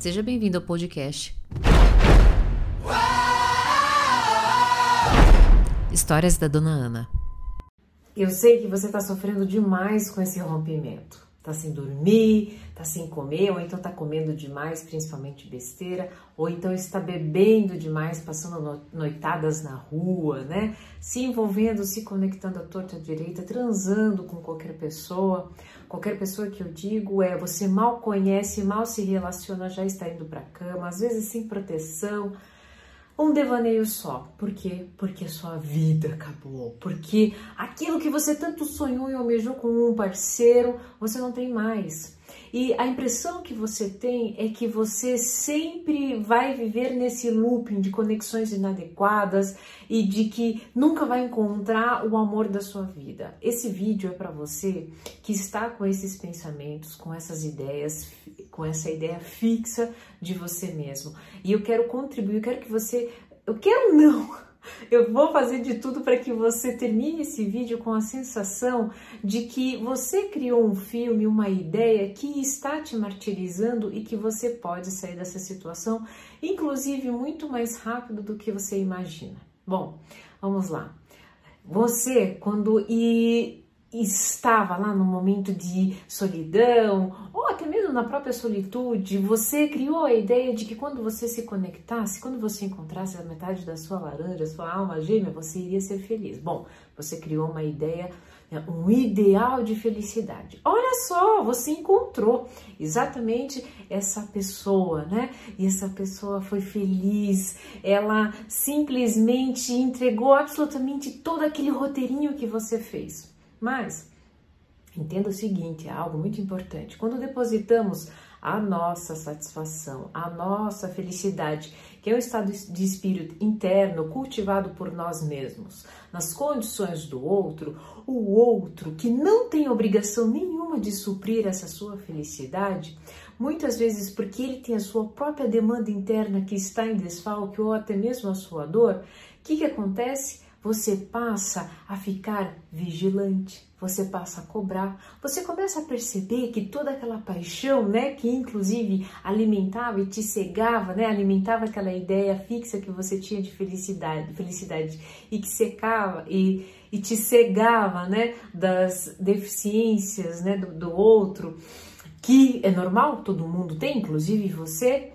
Seja bem-vindo ao podcast. Histórias da Dona Ana. Eu sei que você está sofrendo demais com esse rompimento. Tá sem dormir, tá sem comer, ou então tá comendo demais, principalmente besteira, ou então está bebendo demais, passando noitadas na rua, né? Se envolvendo, se conectando à torta à direita, transando com qualquer pessoa. Qualquer pessoa que eu digo é você mal conhece, mal se relaciona, já está indo para cama, às vezes sem proteção, um devaneio só. Por quê? Porque sua vida acabou. Porque aquilo que você tanto sonhou e almejou com um parceiro, você não tem mais. E a impressão que você tem é que você sempre vai viver nesse looping de conexões inadequadas e de que nunca vai encontrar o amor da sua vida. Esse vídeo é para você que está com esses pensamentos, com essas ideias, com essa ideia fixa de você mesmo. E eu quero contribuir, eu quero que você. Eu quero não! Eu vou fazer de tudo para que você termine esse vídeo com a sensação de que você criou um filme, uma ideia que está te martirizando e que você pode sair dessa situação, inclusive muito mais rápido do que você imagina. Bom, vamos lá. Você, quando e estava lá no momento de solidão ou até mesmo na própria solitude, você criou a ideia de que quando você se conectasse, quando você encontrasse a metade da sua laranja, sua alma gêmea, você iria ser feliz. Bom, você criou uma ideia, né, um ideal de felicidade. Olha só, você encontrou exatamente essa pessoa, né? E essa pessoa foi feliz, ela simplesmente entregou absolutamente todo aquele roteirinho que você fez. Mas entenda o seguinte, é algo muito importante. Quando depositamos a nossa satisfação, a nossa felicidade, que é um estado de espírito interno cultivado por nós mesmos, nas condições do outro, o outro que não tem obrigação nenhuma de suprir essa sua felicidade, muitas vezes porque ele tem a sua própria demanda interna que está em desfalque ou até mesmo a sua dor, o que, que acontece? Você passa a ficar vigilante, você passa a cobrar, você começa a perceber que toda aquela paixão, né, que inclusive alimentava e te cegava, né, alimentava aquela ideia fixa que você tinha de felicidade, felicidade e que secava e, e te cegava, né, das deficiências, né, do, do outro, que é normal, todo mundo tem, inclusive você,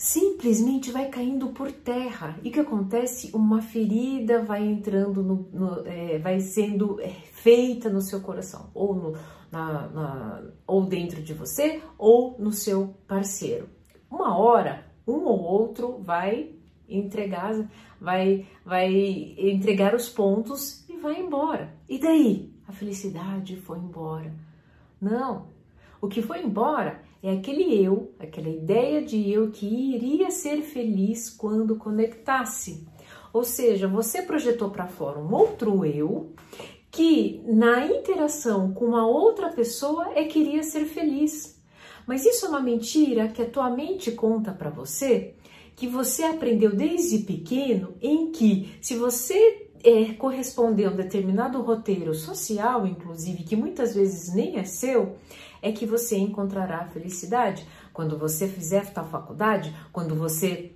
simplesmente vai caindo por terra. E o que acontece? Uma ferida vai entrando, no, no é, vai sendo é, feita no seu coração, ou, no, na, na, ou dentro de você, ou no seu parceiro. Uma hora, um ou outro vai entregar, vai, vai entregar os pontos e vai embora. E daí? A felicidade foi embora. Não. O que foi embora é aquele eu, aquela ideia de eu que iria ser feliz quando conectasse. Ou seja, você projetou para fora um outro eu que na interação com uma outra pessoa é que iria ser feliz. Mas isso é uma mentira que a tua mente conta para você, que você aprendeu desde pequeno, em que se você é, corresponder a um determinado roteiro social, inclusive, que muitas vezes nem é seu, é que você encontrará a felicidade. Quando você fizer tal faculdade, quando você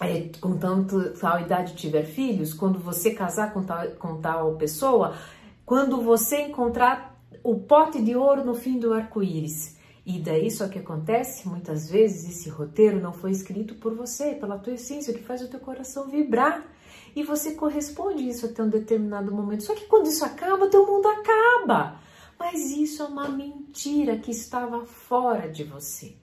é, com tanto tal idade tiver filhos, quando você casar com tal, com tal pessoa, quando você encontrar o pote de ouro no fim do arco-íris. E daí só que acontece, muitas vezes esse roteiro não foi escrito por você, pela tua essência, que faz o teu coração vibrar. E você corresponde isso até um determinado momento. Só que quando isso acaba, teu mundo acaba. Mas isso é uma mentira que estava fora de você.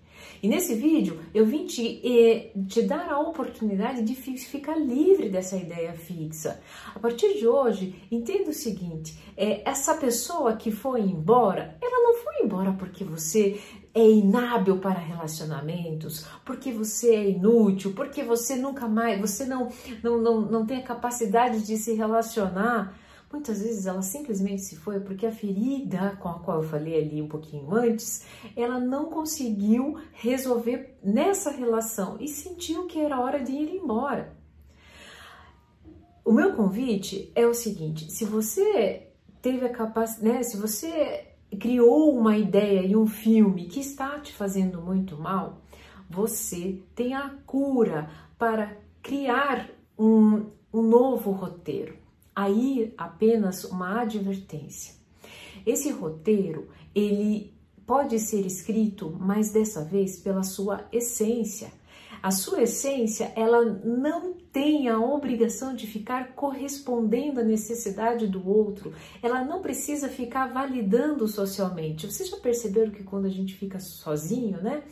E nesse vídeo eu vim te, eh, te dar a oportunidade de ficar livre dessa ideia fixa. A partir de hoje, entenda o seguinte: é, essa pessoa que foi embora, ela não foi embora porque você é inábil para relacionamentos, porque você é inútil, porque você nunca mais, você não, não, não, não tem a capacidade de se relacionar. Muitas vezes ela simplesmente se foi porque a ferida com a qual eu falei ali um pouquinho antes, ela não conseguiu resolver nessa relação e sentiu que era hora de ir embora. O meu convite é o seguinte: se você teve a capacidade, né, se você criou uma ideia e um filme que está te fazendo muito mal, você tem a cura para criar um, um novo roteiro. Aí apenas uma advertência. Esse roteiro, ele pode ser escrito, mas dessa vez pela sua essência. A sua essência, ela não tem a obrigação de ficar correspondendo à necessidade do outro. Ela não precisa ficar validando socialmente. Vocês já perceberam que quando a gente fica sozinho, né?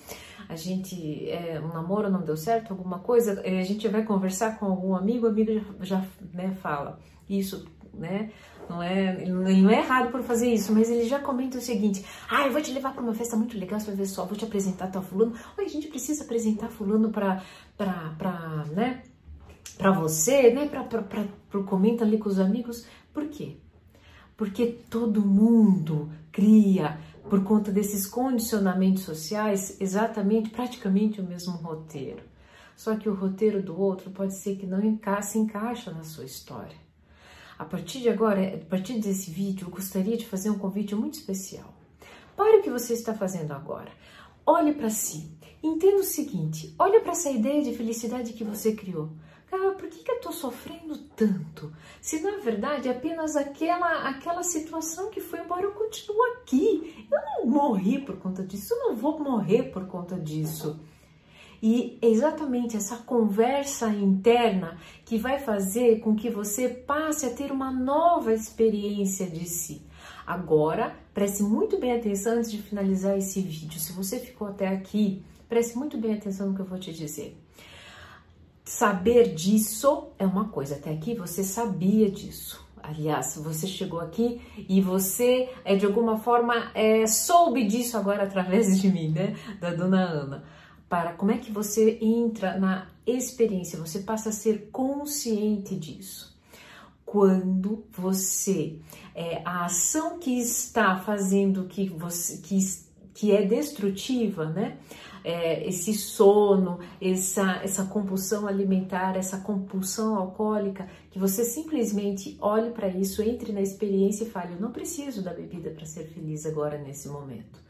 A gente, é, um namoro não deu certo, alguma coisa, é, a gente vai conversar com algum amigo, o amigo já, já né, fala isso, né? Não é, ele não é errado por fazer isso, mas ele já comenta o seguinte: ah, eu vou te levar para uma festa muito legal, você vai ver só, vou te apresentar tal fulano. Oi, a gente precisa apresentar fulano para, para, né? Para você, né? Para o comenta ali com os amigos. Por quê? Porque todo mundo cria, por conta desses condicionamentos sociais, exatamente, praticamente o mesmo roteiro. Só que o roteiro do outro pode ser que não se encaixa na sua história. A partir de agora, a partir desse vídeo, eu gostaria de fazer um convite muito especial. Pare o que você está fazendo agora. Olhe para si. Entenda o seguinte: olhe para essa ideia de felicidade que você criou. Cara, por que, que eu estou sofrendo tanto? Se na verdade é apenas aquela, aquela situação que foi embora, eu continuo aqui. Eu não morri por conta disso, eu não vou morrer por conta disso. E é exatamente essa conversa interna que vai fazer com que você passe a ter uma nova experiência de si. Agora, preste muito bem atenção antes de finalizar esse vídeo. Se você ficou até aqui, preste muito bem atenção no que eu vou te dizer. Saber disso é uma coisa, até aqui você sabia disso. Aliás, você chegou aqui e você, é, de alguma forma, é, soube disso agora através de mim, né? Da dona Ana para como é que você entra na experiência, você passa a ser consciente disso. Quando você, é, a ação que está fazendo que você, que, que é destrutiva, né? É, esse sono, essa, essa compulsão alimentar, essa compulsão alcoólica, que você simplesmente olhe para isso, entre na experiência e fale: Eu não preciso da bebida para ser feliz agora nesse momento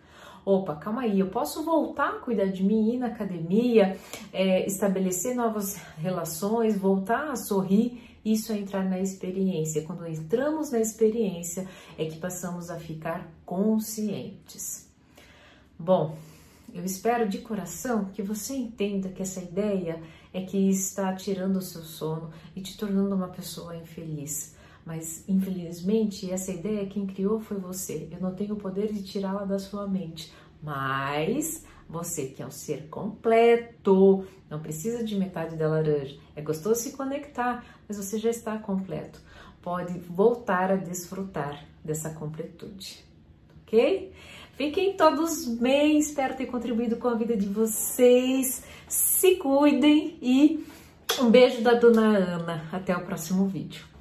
opa, calma aí, eu posso voltar a cuidar de mim, ir na academia, é, estabelecer novas relações, voltar a sorrir. Isso é entrar na experiência. Quando entramos na experiência, é que passamos a ficar conscientes. Bom, eu espero de coração que você entenda que essa ideia é que está tirando o seu sono e te tornando uma pessoa infeliz. Mas infelizmente essa ideia quem criou foi você. Eu não tenho o poder de tirá-la da sua mente. Mas você que é um ser completo, não precisa de metade da laranja. É gostoso se conectar, mas você já está completo. Pode voltar a desfrutar dessa completude. Ok? Fiquem todos bem, espero ter contribuído com a vida de vocês. Se cuidem e um beijo da dona Ana. Até o próximo vídeo.